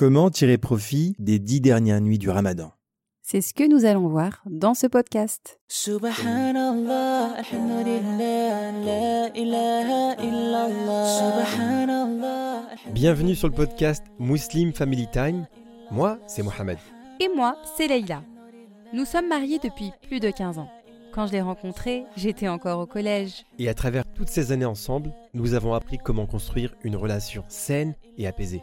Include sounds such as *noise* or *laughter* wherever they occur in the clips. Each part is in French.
Comment tirer profit des dix dernières nuits du ramadan? C'est ce que nous allons voir dans ce podcast. Subhanallah, alhamdulillah, la ilaha illallah. Subhanallah, Bienvenue sur le podcast Muslim Family Time. Moi, c'est Mohamed. Et moi, c'est Leïla. Nous sommes mariés depuis plus de 15 ans. Quand je l'ai rencontré, j'étais encore au collège. Et à travers toutes ces années ensemble, nous avons appris comment construire une relation saine et apaisée.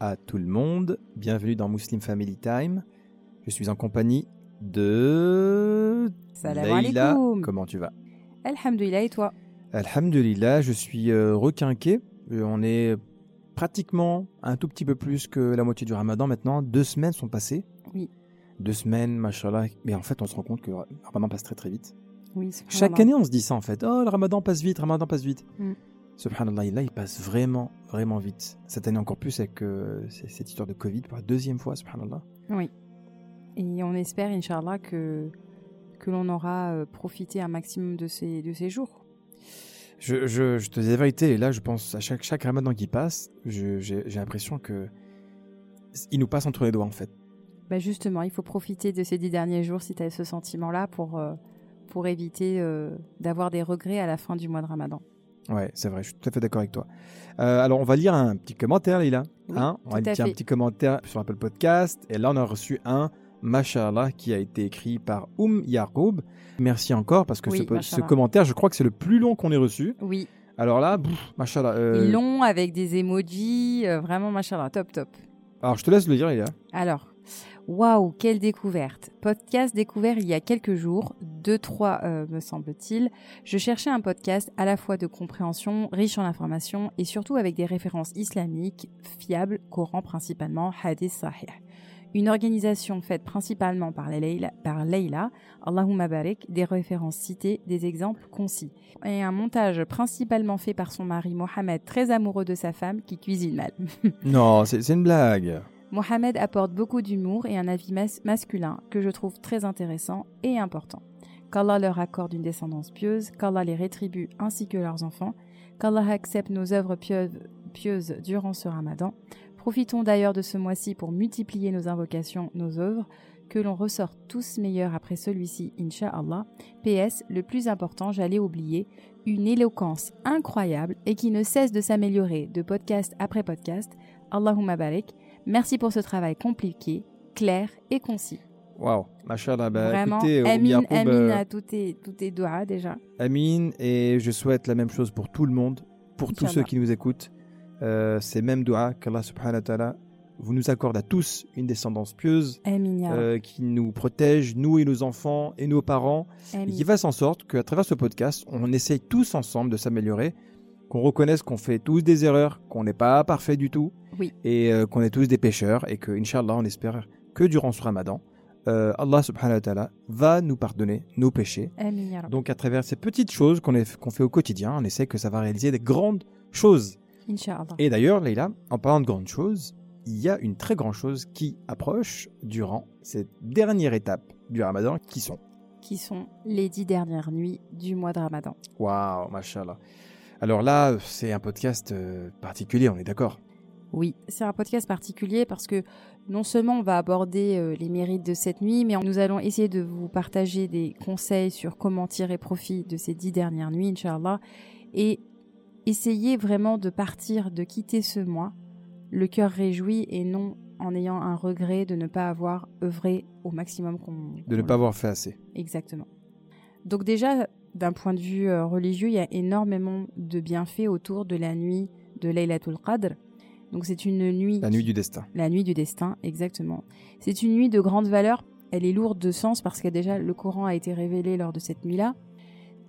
à tout le monde. Bienvenue dans Muslim Family Time. Je suis en compagnie de Salam Leïla. alaikum. Comment tu vas? Alhamdulillah et toi? Alhamdulillah, je suis euh, requinqué. Euh, on est pratiquement un tout petit peu plus que la moitié du ramadan maintenant. Deux semaines sont passées. Oui. Deux semaines, machallah. Mais en fait, on se rend compte que le ramadan passe très très vite. Oui, Chaque année, on se dit ça en fait. Oh, le ramadan passe vite, le ramadan passe vite. Mm. Subhanallah, là, il passe vraiment, vraiment vite. Cette année encore plus avec euh, cette histoire de Covid pour la deuxième fois, subhanallah. Oui. Et on espère, Inch'Allah, que, que l'on aura euh, profité un maximum de ces, de ces jours. Je, je, je te dis la vérité, et là, je pense à chaque, chaque ramadan qui passe, j'ai j'ai l'impression que il nous passe entre les doigts en fait. Bah justement, il faut profiter de ces dix derniers jours si tu as ce sentiment-là pour, euh, pour éviter euh, d'avoir des regrets à la fin du mois de Ramadan. Ouais, c'est vrai, je suis tout à fait d'accord avec toi. Euh, alors, on va lire un petit commentaire, Lila. Oui, hein on lire un petit commentaire sur Apple Podcast. Et là, on a reçu un Mashallah qui a été écrit par Oum Yaroub. Merci encore parce que Oui, ce, Mashallah. commentaire, je crois que c'est le plus long qu'on ait reçu. Oui, Alors là, pff, Mashallah. euh, long avec des emojis, euh, vraiment machallah, top top. Alors, je te laisse le lire, Lila. Alors, waouh, quelle découverte Podcast découvert il y a quelques jours, deux, trois euh, me semble-t-il. Je cherchais un podcast à la fois de compréhension, riche en informations et surtout avec des références islamiques fiables, Coran principalement, Hadith Sahih. Une organisation faite principalement par Leïla, par Leïla, Allahumma barik, des références citées, des exemples concis. Et un montage principalement fait par son mari Mohamed, très amoureux de sa femme, qui cuisine mal. *laughs* Non, c'est une blague. Mohamed apporte beaucoup d'humour et un avis mas- masculin que je trouve très intéressant et important. Qu'Allah leur accorde une descendance pieuse, qu'Allah les rétribue ainsi que leurs enfants, qu'Allah accepte nos œuvres pieuses, pieuses durant ce ramadan. Profitons d'ailleurs de ce mois-ci pour multiplier nos invocations, nos œuvres, que l'on ressorte tous meilleurs après celui-ci, Inch'Allah. PS, le plus important, j'allais oublier, une éloquence incroyable et qui ne cesse de s'améliorer de podcast après podcast. Allahumma barik. Merci pour ce travail compliqué, clair et concis. Waouh, Mashallah. Bah, Vraiment, écoutez, Oum Amin, Yaroub, Amin euh, à tous tes, tous tes doigts déjà. Amin, et je souhaite la même chose pour tout le monde, pour tous ceux qui nous écoutent. Euh, ces mêmes doigts qu'Allah subhanahu wa ta'ala vous nous accorde à tous une descendance pieuse euh, qui nous protège, nous et nos enfants et nos parents, et qui fasse en sorte qu'à travers ce podcast, on essaye tous ensemble de s'améliorer, qu'on reconnaisse qu'on fait tous des erreurs, qu'on n'est pas parfait du tout, Oui. et euh, qu'on est tous des pécheurs, et que, Inch'Allah, on espère que durant ce ramadan, euh, Allah subhanahu wa ta'ala va nous pardonner nos péchés. Amin. Donc à travers ces petites choses qu'on fait au quotidien, on essaie que ça va réaliser des grandes choses. Inch'Allah. Et d'ailleurs, Leïla, en parlant de grandes choses, il y a une très grande chose qui approche durant cette dernière étape du ramadan, qui sont... Qui sont les dix dernières nuits du mois de Ramadan. Waouh, mashallah. Alors là, c'est un podcast euh, particulier, on est d'accord Oui, c'est un podcast particulier parce que non seulement on va aborder euh, les mérites de cette nuit, mais nous allons essayer de vous partager des conseils sur comment tirer profit de ces dix dernières nuits, Inch'Allah, et essayer vraiment de partir, de quitter ce mois, le cœur réjoui et non en ayant un regret de ne pas avoir œuvré au maximum qu'on... De ne pas avoir fait assez. Exactement. Donc déjà, d'un point de vue euh, religieux, il y a énormément de bienfaits autour de la nuit de Laylatul Qadr. Donc c'est une nuit La nuit du destin. la nuit du destin, exactement. C'est une nuit de grande valeur. Elle est lourde de sens parce que déjà le Coran a été révélé lors de cette nuit-là.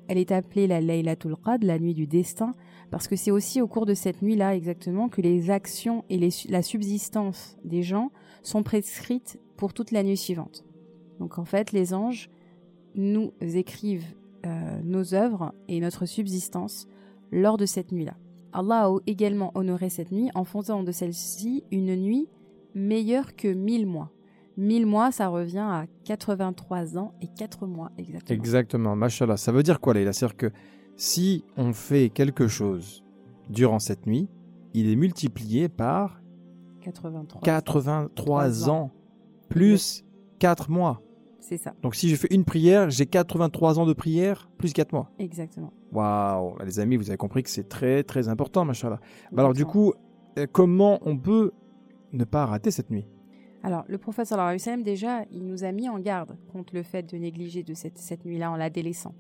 Elle est appelée la Laylatul Qadr, la nuit du destin, parce que c'est aussi au cours de cette nuit-là exactement que les actions et les- la subsistance des gens sont prescrites pour toute la nuit suivante. Donc en fait, les anges nous écrivent euh, nos œuvres et notre subsistance lors de cette nuit-là. Allah a également honoré cette nuit en faisant de celle-ci une nuit meilleure que mille mois. Mille mois, ça revient à 83 ans et 4 mois exactement. Exactement, machallah. Ça veut dire quoi, là C'est-à-dire que si on fait quelque chose durant cette nuit, il est multiplié par 83. 83 ans, plus 4 mois. C'est ça, Donc si je fais une prière, j'ai 83 ans de prière, plus 4 mois. exactement. Waouh, les amis, vous avez compris que c'est très très important, machallah. Bah alors du coup, euh, comment on peut ne pas rater cette nuit? Alors, le prophète sallallahu alayhi wa sallam, déjà, il nous a mis en garde contre le fait de négliger de cette, cette nuit-là en la délaissant.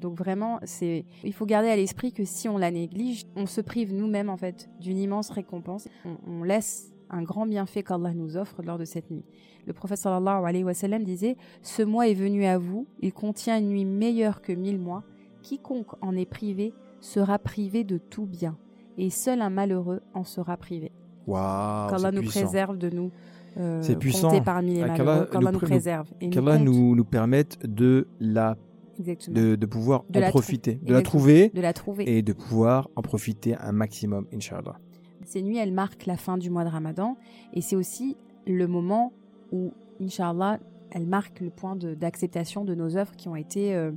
Donc vraiment, c'est, il faut garder à l'esprit que si on la néglige, on se prive nous-mêmes en fait d'une immense récompense. On, on laisse un grand bienfait qu'Allah nous offre lors de cette nuit. Le prophète sallallahu alayhi wa sallam disait Ce mois est venu à vous, il contient une nuit meilleure que mille mois. Quiconque en est privé sera privé de tout bien, et seul un malheureux en sera privé. Waouh, Qu'Allah nous puissant. préserve de nous. euh, C'est puissant. parmi les Ah, malheureux. qu'Allah nous nous pré- préserve. Nous Qu'Allah nous, nous permette de la de, de pouvoir De en profiter, de la trouver de la trouver. et de pouvoir en profiter un maximum, Inch'Allah. Ces nuits, elles marquent la fin du mois de Ramadan et c'est aussi le moment où, Inch'Allah, elles marquent le point d'acceptation de, nos œuvres qui ont été euh,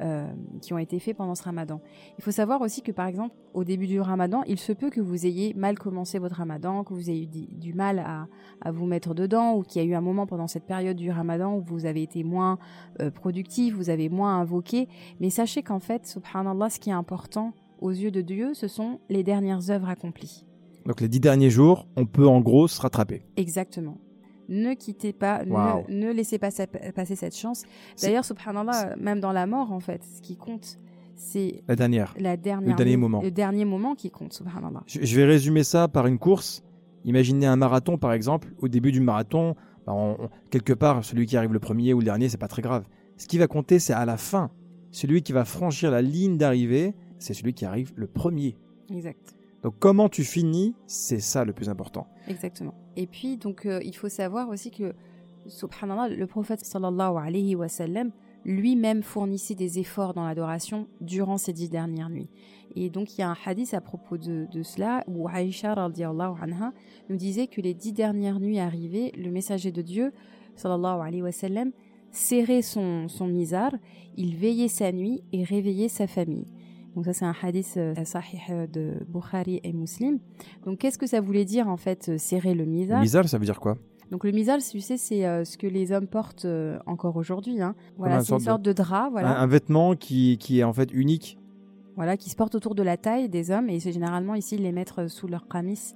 euh, qui ont été faits pendant ce Ramadan. Il faut savoir aussi que, par exemple, au début du Ramadan, il se peut que vous ayez mal commencé votre Ramadan, que vous ayez eu du mal à, à vous mettre dedans, ou qu'il y a eu un moment pendant cette période du Ramadan où vous avez été moins euh, productif, vous avez moins invoqué. Mais sachez qu'en fait, subhanallah, ce qui est important aux yeux de Dieu, ce sont les dernières œuvres accomplies. Donc les dix derniers jours, on peut en gros se rattraper. Exactement. Ne quittez pas, ne- laissez pas sa- passer cette chance. D'ailleurs, subhanallah, même dans la mort, en fait, ce qui compte, c'est La dernière. la dernière dernier nuit- moment. Le dernier moment qui compte, subhanallah. Je, je vais résumer ça par une course. Imaginez un marathon, par exemple. Au début du marathon, bah, on- on- quelque part, celui qui arrive le premier ou le dernier, c'est pas très grave. Ce qui va compter, c'est à la fin. Celui qui va franchir la ligne d'arrivée, c'est celui qui arrive le premier. Exact. Donc comment tu finis, c'est ça le plus important. Exactement. Et puis, donc, euh, il faut savoir aussi que, subhanallah, le prophète sallallahu alayhi wa sallam, lui-même fournissait des efforts dans l'adoration durant ces dix dernières nuits. Et donc, il y a un hadith à propos de, de cela où Aïcha anha nous disait que les dix dernières nuits arrivées, le messager de Dieu, sallallahu alayhi wa sallam, serrait son, son misar, il veillait sa nuit et réveillait sa famille. Donc ça c'est un hadith euh, sahih euh, de Bukhari et Muslim. Donc qu'est-ce que ça voulait dire en fait euh, serrer le mizar Misal, ça veut dire quoi? Donc le mizar, tu sais, c'est euh, ce que les hommes portent euh, encore aujourd'hui. Hein. Voilà, c'est une sorte de, drap, voilà, un, un vêtement qui, qui est en fait unique. voilà, qui se porte autour de la taille des hommes et c'est généralement ici ils les mettre sous leur qamis.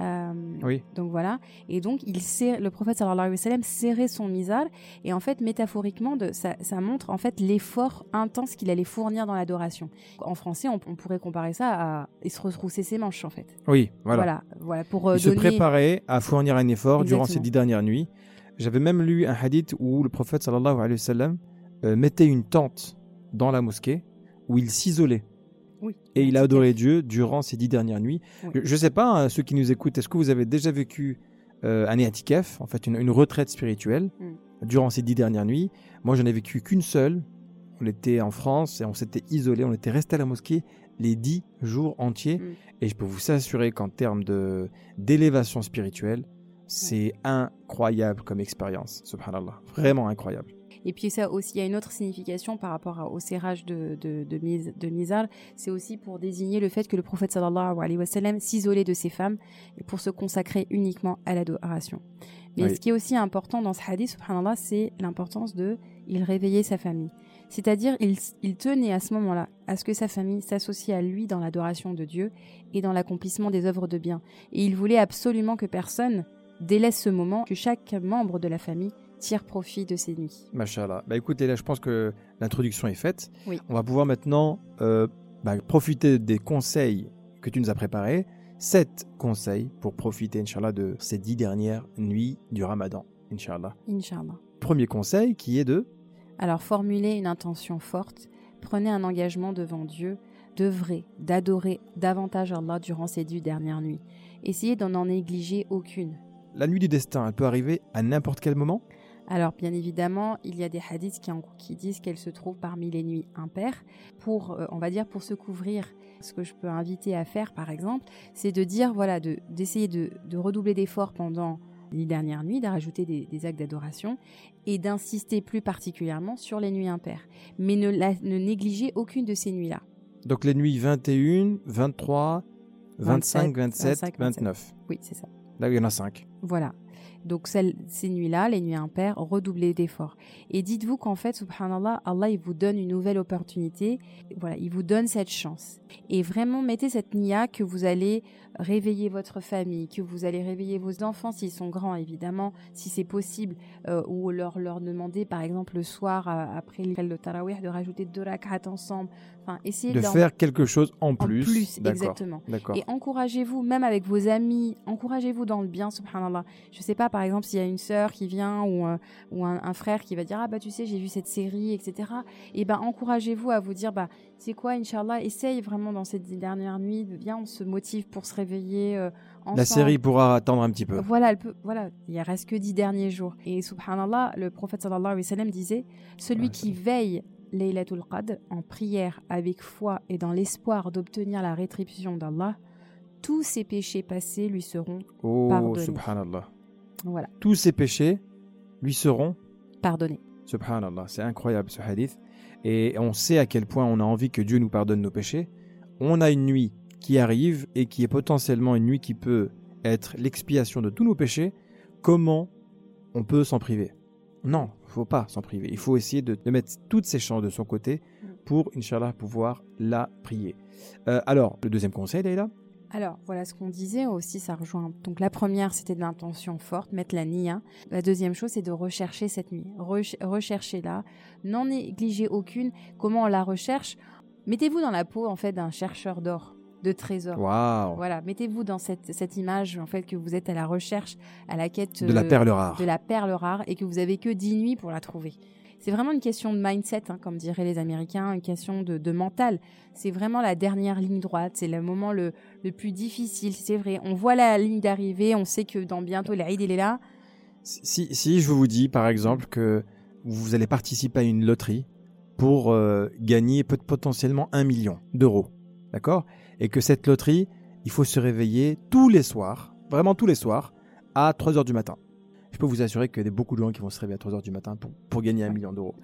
Euh, Oui. Donc voilà. Et donc, il serre, le prophète sallallahu alayhi wa sallam serrait son misal. Et en fait, métaphoriquement, de, ça, ça montre en fait l'effort intense qu'il allait fournir dans l'adoration. En français, on, on pourrait comparer ça à il se retrousser ses manches en fait. Oui, voilà. Voilà, voilà, pour euh, Il se préparait à fournir un effort durant ces dix dernières nuits. J'avais même lu un hadith où le prophète sallallahu alayhi wa sallam euh, mettait une tente dans la mosquée où il s'isolait. Oui. Et il a adoré Dieu durant ces dix dernières nuits. Oui. Je ne sais pas, hein, ceux qui nous écoutent, est-ce que vous avez déjà vécu euh, un étikaf, en fait une, une retraite spirituelle, Mm. durant ces dix dernières nuits? Moi, j'en ai vécu qu'une seule. On était en France et on s'était isolé, on était resté à la mosquée les dix jours entiers. Mm. Et je peux vous assurer qu'en termes d'élévation spirituelle, c'est incroyable comme expérience, subhanallah. Vraiment incroyable. Et puis ça aussi, il y a une autre signification par rapport au serrage de, de, de, Mizar, c'est aussi pour désigner le fait que le prophète sallallahu alayhi wa sallam s'isolait de ses femmes et pour se consacrer uniquement à l'adoration. Mais Oui. ce qui est aussi important dans ce hadith, subhanallah, c'est l'importance de il réveillait sa famille. C'est-à-dire, il, il tenait à ce moment-là à ce que sa famille s'associe à lui dans l'adoration de Dieu et dans l'accomplissement des œuvres de bien. Et il voulait absolument que personne délaisse ce moment, que chaque membre de la famille tire profit de ces nuits. Machallah. Bah écoutez, là, je pense que l'introduction est faite. Oui. On va pouvoir maintenant euh, bah, profiter des conseils que tu nous as préparés. Sept conseils pour profiter, Inch'Allah, de ces dix dernières nuits du Ramadan, Inch'Allah. Inch'Allah. Premier conseil qui est de Alors formulez une intention forte, prenez un engagement devant Dieu, d'œuvrer, d'adorer davantage Allah durant ces dix dernières nuits. Essayez d'en en négliger aucune. la nuit du destin, elle peut arriver à n'importe quel moment? Alors, bien évidemment, il y a des hadiths qui, en- qui disent qu'elle se trouve parmi les nuits impaires. Pour, euh, on va dire, pour se couvrir, ce que je peux inviter à faire, par exemple, c'est de dire, voilà, de- d'essayer de, de redoubler d'efforts pendant les dernières nuits, de rajouter des, des actes d'adoration et d'insister plus particulièrement sur les nuits impaires. Mais ne, la- ne négligez aucune de ces nuits-là. Donc les nuits 21, 23, 25, 27, 25, 29. Oui, c'est ça. Là, il y en a 5. Voilà. Donc ces nuits-là, les nuits impaires, redoublez d'efforts. Et dites-vous qu'en fait, subhanallah, Allah, il vous donne une nouvelle opportunité. Voilà, il vous donne cette chance. Et vraiment, mettez cette nia que vous allez réveiller votre famille, que vous allez réveiller vos enfants s'ils sont grands, évidemment, si c'est possible, euh, ou leur, leur demander, par exemple, le soir, euh, après le tarawih, de rajouter deux rak'at ensemble. Enfin, essayez De faire quelque chose en en plus. plus, D'accord. exactement. Et encouragez-vous, même avec vos amis, encouragez-vous dans le bien, subhanallah. Je sais pas, par exemple, s'il y a une sœur qui vient ou, euh, ou un, un frère qui va dire Ah, bah, tu sais, j'ai vu cette série, etc. Et ben, encouragez-vous à vous dire Bah, c'est quoi, Inch'Allah, essaye vraiment dans cette dernière nuit, viens, on se motive pour se réveiller euh, ensemble. La série pourra attendre un petit peu. Voilà, elle peut, voilà, il reste que dix derniers jours. Et subhanallah, le prophète sallallahu alayhi wa sallam disait Celui Ouais, qui veille Laylatul Qadr en prière avec foi et dans l'espoir d'obtenir la rétribution d'Allah, tous ses péchés passés lui seront Oh, Pardonner. subhanallah. voilà, Tous ces péchés lui seront pardonnés. Subhanallah, c'est incroyable ce hadith. Et on sait à quel point on a envie que Dieu nous pardonne nos péchés. On a une nuit qui arrive et qui est potentiellement une nuit qui peut être l'expiation de tous nos péchés. Comment on peut s'en priver? Non, pas s'en priver. Il faut essayer de, mettre toutes ses chances de son côté pour, Inch'Allah, pouvoir la prier. Euh, alors, le deuxième conseil, Leïla? Alors, voilà ce qu'on disait aussi, ça rejoint. Donc, la première, c'était de l'intention forte, mettre la nia. La deuxième chose, c'est de rechercher cette nuit. Rech- Recherchez-la. N'en négligez aucune. Comment on la recherche? Mettez-vous dans la peau, en fait, d'un chercheur d'or, de trésors. Voilà, mettez-vous dans cette, cette image, en fait, que vous êtes à la recherche, à la quête De la euh, perle rare. de la perle rare et que vous avez que 10 nuits pour la trouver. C'est vraiment une question de mindset, hein, comme diraient les Américains, une question de, de mental. C'est vraiment la dernière ligne droite, c'est le moment le, le plus difficile. C'est vrai, on voit la ligne d'arrivée, on sait que dans bientôt l'Aïd, il est là. Si, si je vous dis par exemple que vous allez participer à une loterie pour euh, gagner peut- potentiellement un million d'euros, d'accord? Et que cette loterie, il faut se réveiller tous les soirs, vraiment tous les soirs, à 3 heures du matin. Je peux vous assurer qu'il y a beaucoup de gens qui vont se réveiller à 3 heures du matin pour, pour gagner un million d'euros.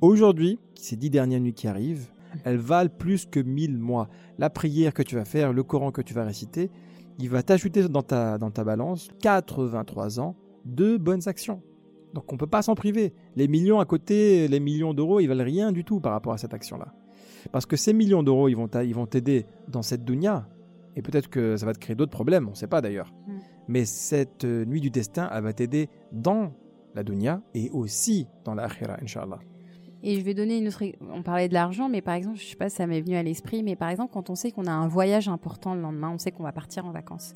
Aujourd'hui, ces dix dernières nuits qui arrivent, elles valent plus que 1000 mois. La prière que tu vas faire, le Coran que tu vas réciter, il va t'ajouter dans ta, dans ta balance 83 ans de bonnes actions. Donc on ne peut pas s'en priver. Les millions à côté, les millions d'euros, ils valent rien du tout par rapport à cette action-là. Parce que ces millions d'euros, ils vont t'aider dans cette dunya. Et peut-être que ça va te créer d'autres problèmes, on ne sait pas d'ailleurs. Mm. Mais cette euh, nuit du destin, elle va t'aider dans la dunya et aussi dans l'akhira, Inch'Allah. Et je vais donner une autre. On parlait de l'argent, mais par exemple, je sais pas si ça m'est venu à l'esprit, mais par exemple, quand on sait qu'on a un voyage important le lendemain, on sait qu'on va partir en vacances.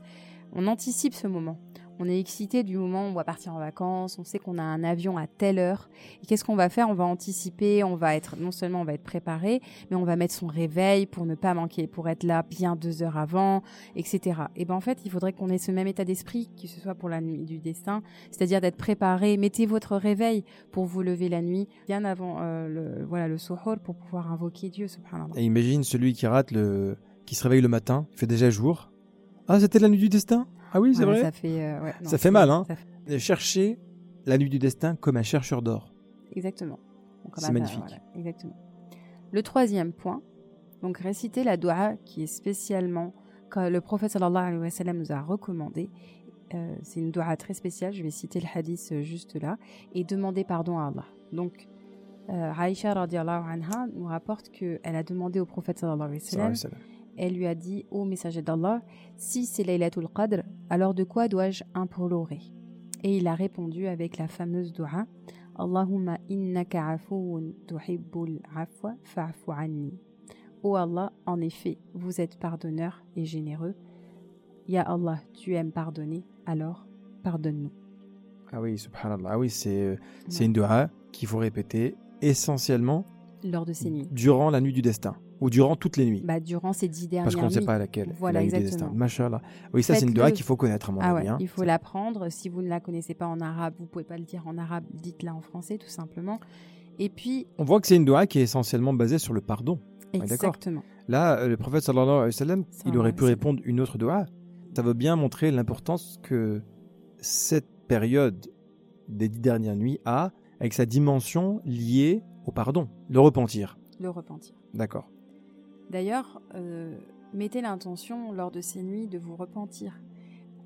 On anticipe ce moment. On est excité du moment où on va partir en vacances. On sait qu'on a un avion à telle heure. Et qu'est-ce qu'on va faire? On va anticiper. On va être non seulement on va être préparé, mais on va mettre son réveil pour ne pas manquer, pour être là bien deux heures avant, etc. Et ben en fait, il faudrait qu'on ait ce même état d'esprit, que ce soit pour la nuit du destin, c'est-à-dire d'être préparé. Mettez votre réveil pour vous lever la nuit bien avant euh, le voilà le suhoor pour pouvoir invoquer Dieu. Et imagine celui qui rate le, qui se réveille le matin, il fait déjà jour. Ah, c'était la nuit du destin? Ah oui, c'est Ouais, vrai. Ça fait euh, ouais, non, Ça fait c'est- mal, hein. fait- Chercher la nuit du destin comme un chercheur d'or. Exactement. C'est va- magnifique. voilà, exactement. Le troisième point, donc réciter la dua qui est spécialement que le prophète sallallahu alayhi wa sallam nous a recommandé. Euh, c'est une dua très spéciale, je vais citer le hadith euh, juste là, et demander pardon à Allah. Donc, euh, Aïcha anha nous rapporte qu'elle a demandé au prophète sallallahu alayhi wa sallam, Elle lui a dit Ô messager d'Allah, si c'est Laylatul Qadr, alors de quoi dois-je implorer Et il a répondu avec la fameuse dua Allahumma innaka afoun tuhibbul afwa fa'fu anni. Ô Allah, en effet, vous êtes pardonneur et généreux. Ya Allah, tu aimes pardonner, alors pardonne-nous. Ah oui, subhanallah. Ah oui, c'est euh, c'est Ouais. une dua qu'il faut répéter essentiellement lors de ces nuits. Durant la nuit du destin ou durant toutes les nuits. Bah, durant ces dix dernières Parce qu'on ne sait nuits. pas à laquelle. Voilà, la nuit exactement. Oui, ça, c'est une doha qu'il faut connaître, à mon Ah avis. ouais, hein. il faut l'apprendre. Si vous ne la connaissez pas en arabe, vous pouvez pas le dire en arabe, dites-la en français tout simplement. Et puis, On voit que c'est une doha qui est essentiellement basée sur le pardon. exactement. Là, euh, le prophète sallallahu alayhi wa sallam, il aurait pu répondre une autre doha. Ça veut bien montrer l'importance que cette période des dix dernières nuits a avec sa dimension liée au pardon, le repentir. Le repentir. D'accord. D'ailleurs, euh, mettez l'intention lors de ces nuits de vous repentir.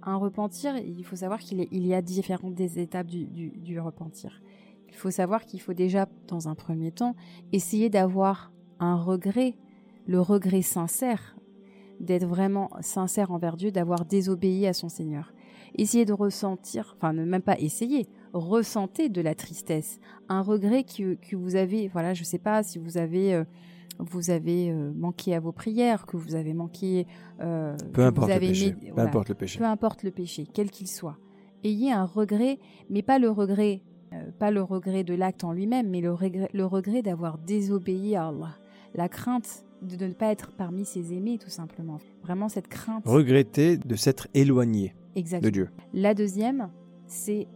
Un repentir, il faut savoir qu'il il y a différentes des étapes du, du- du repentir. Il faut savoir qu'il faut déjà, dans un premier temps, essayer d'avoir un regret, le regret sincère, d'être vraiment sincère envers Dieu, d'avoir désobéi à son Seigneur. Essayez de ressentir, enfin ne même pas essayer, ressentez de la tristesse, un regret que, que vous avez, voilà, je sais pas si vous avez, euh, vous avez euh, manqué à vos prières, que vous avez manqué, euh, Peu importe vous le avez péché. mis- Peu importe le péché. peu importe le péché, quel qu'il soit. Ayez un regret, mais pas le regret, euh, pas le regret de l'acte en lui-même, mais le regret, le regret d'avoir désobéi à Allah. La crainte de ne pas être parmi ses aimés, tout simplement. Vraiment cette crainte. Regretter de s'être éloigné Exactement. de Dieu. La deuxième, c'est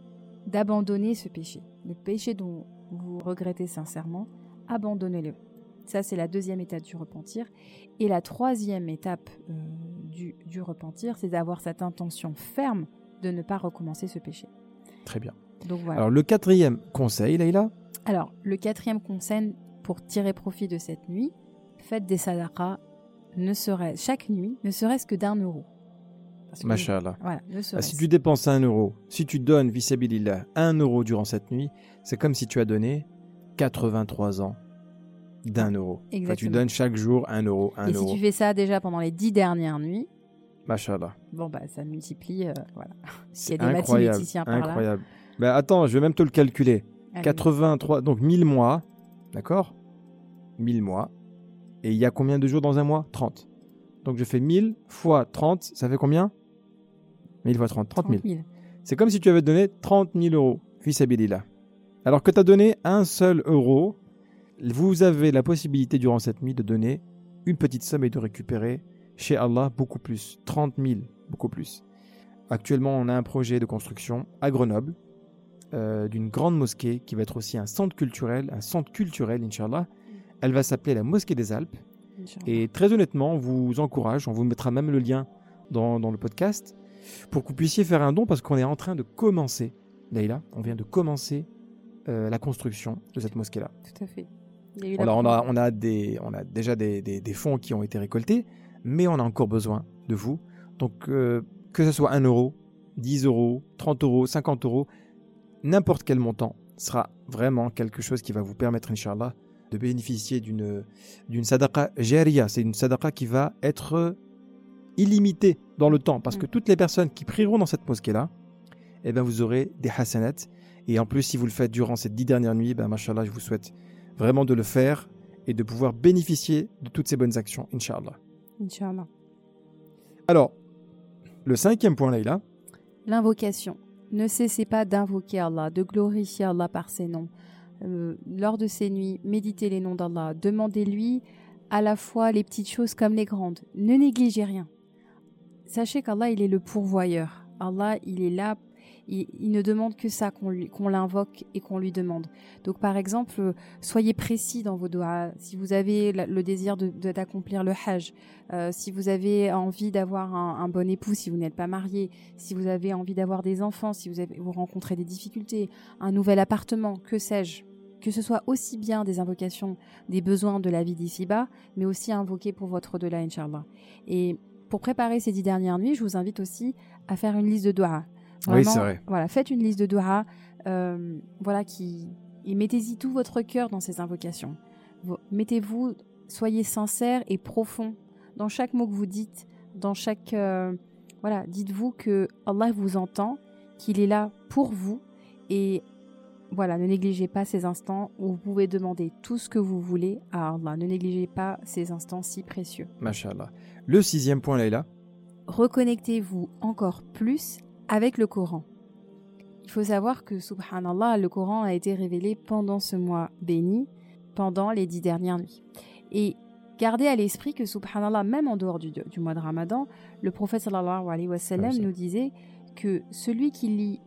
d'abandonner ce péché. Le péché dont vous regrettez sincèrement, abandonnez-le. Ça, c'est la deuxième étape du repentir. Et la troisième étape euh, du, du repentir, c'est d'avoir cette intention ferme de ne pas recommencer ce péché. Très bien. Donc voilà. Alors, le quatrième conseil, Leïla, Alors, le quatrième conseil pour tirer profit de cette nuit, faites des sadaqas, ne serait chaque nuit, ne serait-ce que d'un euro. Parce que-. Voilà, Ah, si tu dépenses un euro, si tu donnes visabilillah un euro durant cette nuit, c'est comme si tu as donné 83 ans d'un euro. Enfin, tu Exactement. donnes chaque jour un euro, un Et euro. si tu fais ça déjà pendant les dix dernières nuits, Mashallah. bon bah ça multiplie, euh, voilà. *laughs* C'est Il y a des incroyable. mathématiciens par là. incroyable. Ben, attends, je vais même te le calculer. Allez. 83, donc 1000 mois, d'accord? 1000 mois. Et il y a combien de jours dans un mois? 30. Donc je fais 1000 fois 30, ça fait combien? 1000 fois 30, 30 000. 30 000. C'est comme si tu avais donné 30 000 euros, fils Abilillah. Alors que tu as donné un seul euro, vous avez la possibilité durant cette nuit de donner une petite somme et de récupérer chez Allah beaucoup plus, 30 000, beaucoup plus. Actuellement, on a un projet de construction à Grenoble euh, d'une grande mosquée qui va être aussi un centre culturel, un centre culturel, Inch'Allah. Elle va s'appeler la Mosquée des Alpes. Et très honnêtement, on vous encourage, on vous mettra même le lien dans, dans le podcast, pour que vous puissiez faire un don parce qu'on est en train de commencer, Leïla, on vient de commencer euh, la construction de cette mosquée-là. Tout à fait. Il y a eu la Alors, on, a, on, a des, on a déjà des, des- des fonds qui ont été récoltés, mais on a encore besoin de vous. Donc, euh, que ce soit 1 euro, 10 euros, 30 euros, 50 euros, n'importe quel montant sera vraiment quelque chose qui va vous permettre, Inch'Allah, de bénéficier d'une d'une sadaqa jariya. C'est une sadaqa qui va être illimitée dans le temps, parce que Mm. toutes les personnes qui prieront dans cette mosquée-là, eh ben, vous aurez des hasanats. Et en plus, si vous le faites durant ces dix dernières nuits, ben, machallah, je vous souhaite vraiment de le faire et de pouvoir bénéficier de toutes ces bonnes actions, Inch'Allah. Inch'Allah. Alors, le cinquième point, Leïla, L'invocation. Ne cessez pas d'invoquer Allah, de glorifier Allah par ses noms. Euh, lors de ces nuits, méditez les noms d'Allah. Demandez-lui à la fois les petites choses comme les grandes. Ne négligez rien. Sachez qu'Allah, il est le pourvoyeur. Allah, il est là. Il, ne demande que ça, qu'on l'invoque et qu'on lui demande. Donc, par exemple, euh, soyez précis dans vos doigts. Si vous avez le désir de- de- d'accomplir le hajj, euh, si vous avez envie d'avoir un, bon époux, si vous n'êtes pas marié, si vous avez envie d'avoir des enfants, si vous, avez, rencontrez des difficultés, un nouvel appartement, que sais-je, que ce soit aussi bien des invocations des besoins de la vie d'ici-bas, mais aussi invoquer pour votre au-delà, Inch'Allah. Et pour préparer ces dix dernières nuits, je vous invite aussi à faire une liste de doigts. Oui, c'est vrai. Voilà, faites une liste de doigts, euh, voilà, qui et mettez-y tout votre cœur dans ces invocations. Vous- Mettez-vous, soyez sincère et profond dans chaque mot que vous dites, dans chaque euh, voilà, dites-vous que Allah vous entend, qu'il est là pour vous et voilà, ne négligez pas ces instants où vous pouvez demander tout ce que vous voulez à Allah. Ne négligez pas ces instants si précieux. Mashallah. Le sixième point, Leïla, Reconnectez-vous encore plus avec le Coran. Il faut savoir que, subhanallah, le Coran a été révélé pendant ce mois béni pendant les dix dernières nuits. Et gardez à l'esprit que, subhanallah, même en dehors du, du mois de Ramadan, le prophète sallallahu alayhi wa sallam c'est- nous disait que celui qui lit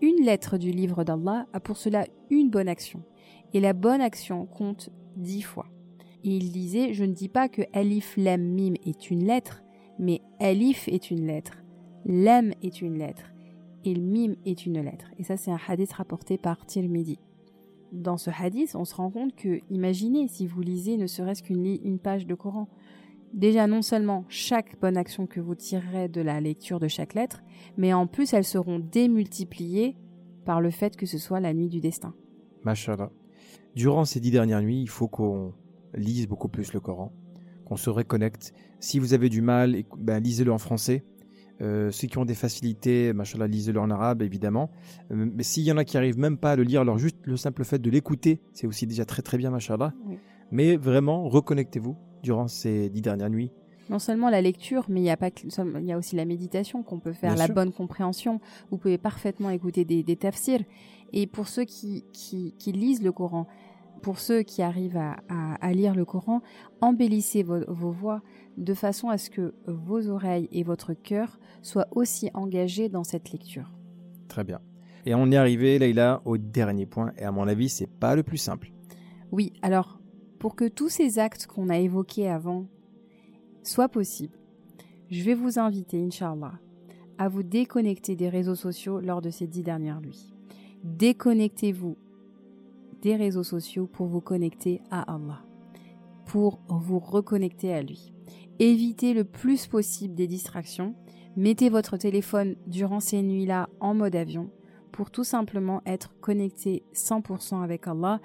une lettre du livre d'Allah a pour cela une bonne action. Et la bonne action compte dix fois. Et il disait, je ne dis pas que Alif Lam Mim est une lettre, mais Alif est une lettre, Lam est une lettre, et Mim est une lettre. Et ça, c'est un hadith rapporté par Tirmidhi. Dans ce hadith, on se rend compte que, imaginez si vous lisez ne serait-ce qu'une page de Coran. Déjà, non seulement chaque bonne action que vous tirerez de la lecture de chaque lettre, mais en plus, elles seront démultipliées par le fait que ce soit la nuit du destin. Mashallah. Durant ces dix dernières nuits, il faut qu'on lise beaucoup plus le Coran, qu'on se reconnecte. Si vous avez du mal, ben, lisez-le en français. Euh, ceux qui ont des facilités, machallah, lisez-le en arabe, évidemment. Euh, mais s'il y en a qui arrivent même pas à le lire, alors juste le simple fait de l'écouter, c'est aussi déjà très très bien, machallah. Oui. Mais vraiment, reconnectez-vous durant ces dix dernières nuits. Non seulement la lecture, mais il y a pas que- seulement- il y a aussi la méditation qu'on peut faire, Bien la sûr. bonne compréhension. Vous pouvez parfaitement écouter des, des tafsirs. Et pour ceux qui, qui, qui lisent le Coran, pour ceux qui arrivent à, à- à lire le Coran, embellissez vos, vos voix de façon à ce que vos oreilles et votre cœur soient aussi engagés dans cette lecture. Très bien. Et on est arrivé, Leïla, au dernier point. Et à mon avis, c'est pas le plus simple. Oui, alors, pour que tous ces actes qu'on a évoqués avant soient possibles, je vais vous inviter, Inch'Allah, à vous déconnecter des réseaux sociaux lors de ces dix dernières nuits. Déconnectez-vous des réseaux sociaux pour vous connecter à Allah, pour vous reconnecter à lui. Évitez le plus possible des distractions. Mettez votre téléphone durant ces nuits-là en mode avion pour tout simplement être connecté 100% avec Allah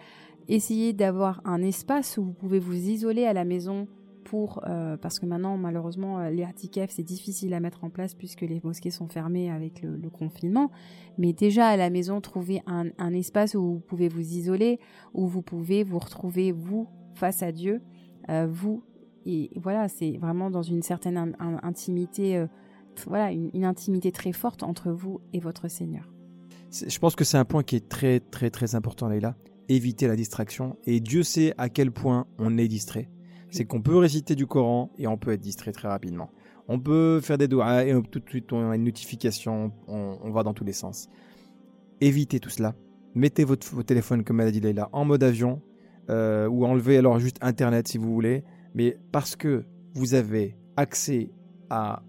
essayez d'avoir un espace où vous pouvez vous isoler à la maison pour euh, parce que maintenant malheureusement euh, les atikaf c'est difficile à mettre en place puisque les mosquées sont fermées avec le, confinement. Mais déjà à la maison trouvez un, espace où vous pouvez vous isoler où vous pouvez vous retrouver vous face à Dieu euh, vous. Et voilà c'est vraiment dans une certaine in- in- intimité voilà une, une intimité très forte entre vous et votre Seigneur. Je pense que c'est un point qui est très très très important, Leïla. Éviter la distraction. Et Dieu sait à quel point on est distrait. C'est qu'on peut réciter du Coran et on peut être distrait très rapidement. On peut faire des doigts et tout de suite on a une notification, on, va dans tous les sens. Évitez tout cela. Mettez votre, votre téléphone, comme elle a dit Leïla, en mode avion euh, ou enlevez alors juste Internet si vous voulez. Mais parce que vous avez accès à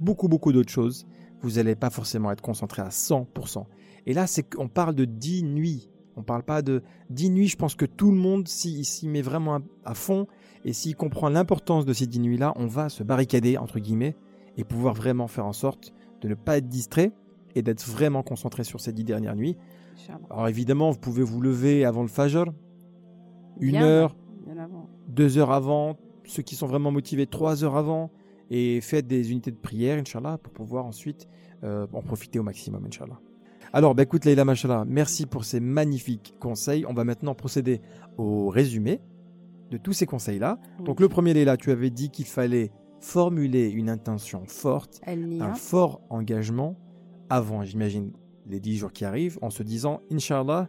beaucoup beaucoup d'autres choses, vous n'allez pas forcément être concentré à 100%. Et là, c'est qu'on parle de 10 nuits. On parle pas de 10 nuits. Je pense que tout le monde s'y s'y met vraiment à, à fond. Et s'il comprend l'importance de ces 10 nuits-là, on va se barricader, entre guillemets, et pouvoir vraiment faire en sorte de ne pas être distrait et d'être vraiment concentré sur ces 10 dernières nuits. Alors évidemment, vous pouvez vous lever avant le Fajr, une Bien heure, avant, bien avant. deux heures avant, ceux qui sont vraiment motivés, trois heures avant, et faites des unités de prière, Inch'Allah, pour pouvoir ensuite euh, en profiter au maximum, Inch'Allah. Alors, bah, écoute, Leïla Mashallah, merci pour ces magnifiques conseils. On va maintenant procéder au résumé de tous ces conseils-là. Donc, le premier, Leïla, tu avais dit qu'il fallait formuler une intention forte, un fort engagement avant, j'imagine, les dix jours qui arrivent, en se disant, Inch'Allah,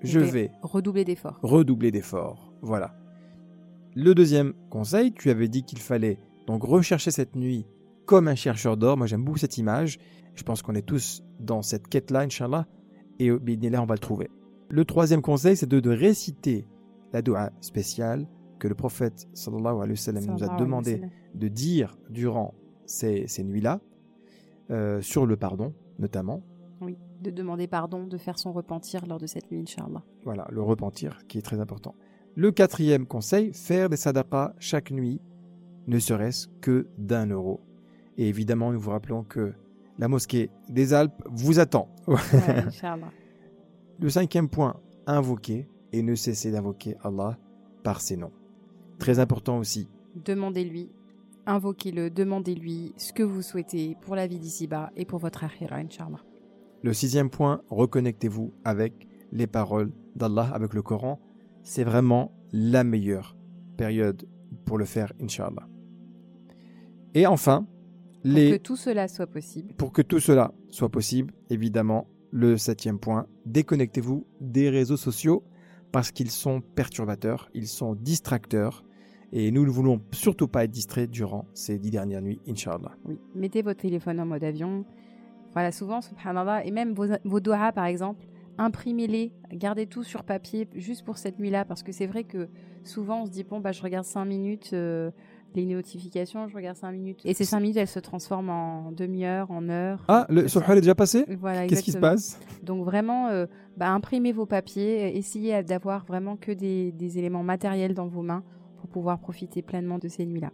je vais redoubler d'efforts. redoubler d'efforts. Voilà. Le deuxième conseil, tu avais dit qu'il fallait donc rechercher cette nuit comme un chercheur d'or. Moi, j'aime beaucoup cette image. Je pense qu'on est tous dans cette quête-là, Inch'Allah. Et au là, on va le trouver. Le troisième conseil, c'est de, de réciter la dua spéciale que le prophète sallallahu alayhi wa sallam nous a demandé de dire durant ces, ces nuits-là, euh, sur le pardon notamment. Oui, de demander pardon, de faire son repentir lors de cette nuit, Inch'Allah. Voilà, le repentir qui est très important. Le quatrième conseil, faire des sadaqas chaque nuit, ne serait-ce que d'un euro. Et évidemment, nous vous rappelons que la mosquée des Alpes vous attend. Ouais. *laughs* Le cinquième point, invoquer et ne cesser d'invoquer Allah par ses noms. Très important aussi. Demandez-lui, invoquez-le, demandez-lui ce que vous souhaitez pour la vie d'ici-bas et pour votre akhira, Inch'Allah. Le sixième point, reconnectez-vous avec les paroles d'Allah, avec le Coran. C'est vraiment la meilleure période pour le faire, Inch'Allah. Et enfin, Pour que tout cela soit possible, Pour que tout cela soit possible, évidemment, le septième point, déconnectez-vous des réseaux sociaux parce qu'ils sont perturbateurs, ils sont distracteurs. Et nous ne voulons surtout pas être distraits durant ces dix dernières nuits, Inch'Allah. Oui, mettez votre téléphone en mode avion. Voilà, souvent, subhanallah, et même vos, vos doigts, par exemple, imprimez-les, gardez tout sur papier juste pour cette nuit-là, parce que c'est vrai que souvent on se dit, bon, bah, je regarde 5 minutes, euh, les notifications, je regarde 5 minutes. Et ces 5 minutes, elles se transforment en demi-heure, en heure. Ah, le Subhan est déjà passé? Voilà, Qu'est-ce qui se passe? Donc vraiment, euh, bah, imprimez vos papiers, euh, essayez d'avoir vraiment que des, des éléments matériels dans vos mains pour pouvoir profiter pleinement de ces nuits-là.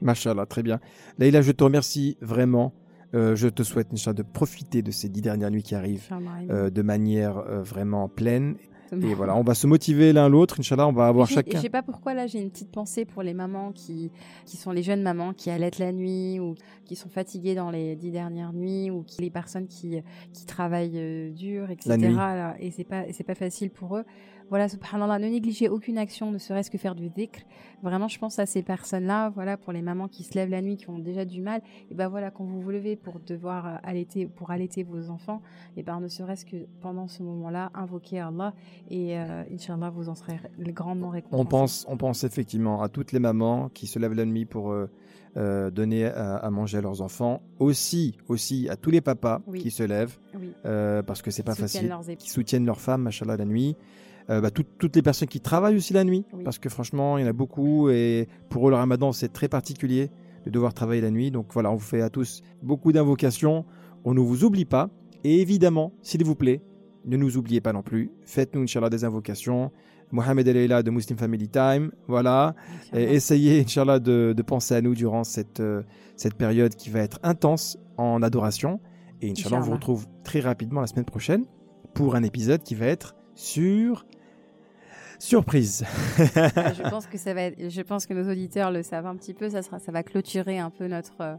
Machallah, très bien. Leïla, je te remercie vraiment. Euh, je te souhaite, Inch'Allah, de profiter de ces dix dernières nuits qui arrivent euh, de manière euh, vraiment pleine. Exactement. Et voilà, on va se motiver l'un l'autre, Inch'Allah, on va avoir chacun. Je sais pas pourquoi là j'ai une petite pensée pour les mamans qui, qui sont les jeunes mamans qui allaitent la nuit ou qui sont fatiguées dans les dix dernières nuits ou qui, les personnes qui, qui travaillent euh, dur, etc. La nuit. là, et c'est pas c'est pas facile pour eux. Voilà, subhanallah, ne négligez aucune action, ne serait-ce que faire du dhikr. Vraiment, je pense à ces personnes-là, voilà, pour les mamans qui se lèvent la nuit, qui ont déjà du mal. Et ben voilà, quand vous vous levez pour devoir euh, allaiter, pour allaiter vos enfants, et ben ne serait-ce que pendant ce moment-là, invoquez Allah et euh, Inch'Allah, vous en serez grandement récompensés. On pense, on pense effectivement à toutes les mamans qui se lèvent la nuit pour euh, euh, donner à, à manger à leurs enfants. Aussi, aussi à tous les papas Oui. qui se lèvent Oui. euh, parce que c'est pas facile, qui soutiennent leurs femmes, machallah, la nuit. Euh, bah, tout- toutes les personnes qui travaillent aussi la nuit, Oui. parce que franchement, il y en a beaucoup et pour eux, le ramadan, c'est très particulier de devoir travailler la nuit. Donc voilà, on vous fait à tous beaucoup d'invocations. On ne vous oublie pas. Et évidemment, s'il vous plaît, ne nous oubliez pas non plus. Faites-nous, Inch'Allah, des invocations. Mohamed El de Muslim Family Time. Voilà. Et essayez, Inch'Allah, de, de penser à nous durant cette, euh, cette période qui va être intense en adoration. Et Inch'Allah, on vous retrouve très rapidement la semaine prochaine pour un épisode qui va être sur surprise. Ah, je pense que ça va être- je pense que nos auditeurs le savent un petit peu, ça sera ça va clôturer un peu notre euh,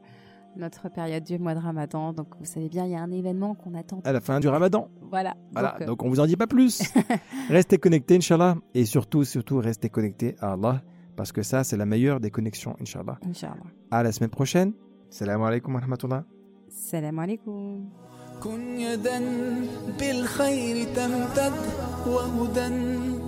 notre période du mois de Ramadan. Donc vous savez bien, il y a un événement qu'on attend. à la fin du ramadan. Voilà. Voilà, Donc, euh, donc on vous en dit pas plus. *laughs* restez connectés, Inch'Allah. Et surtout, surtout, restez connectés à Allah. Parce que ça, c'est la meilleure des connexions, Inch'Allah. Inch'Allah. À la semaine prochaine. Salam alaikum wa rahmatullah. Salam alaikum. كن يدا بالخير تمتد وهدى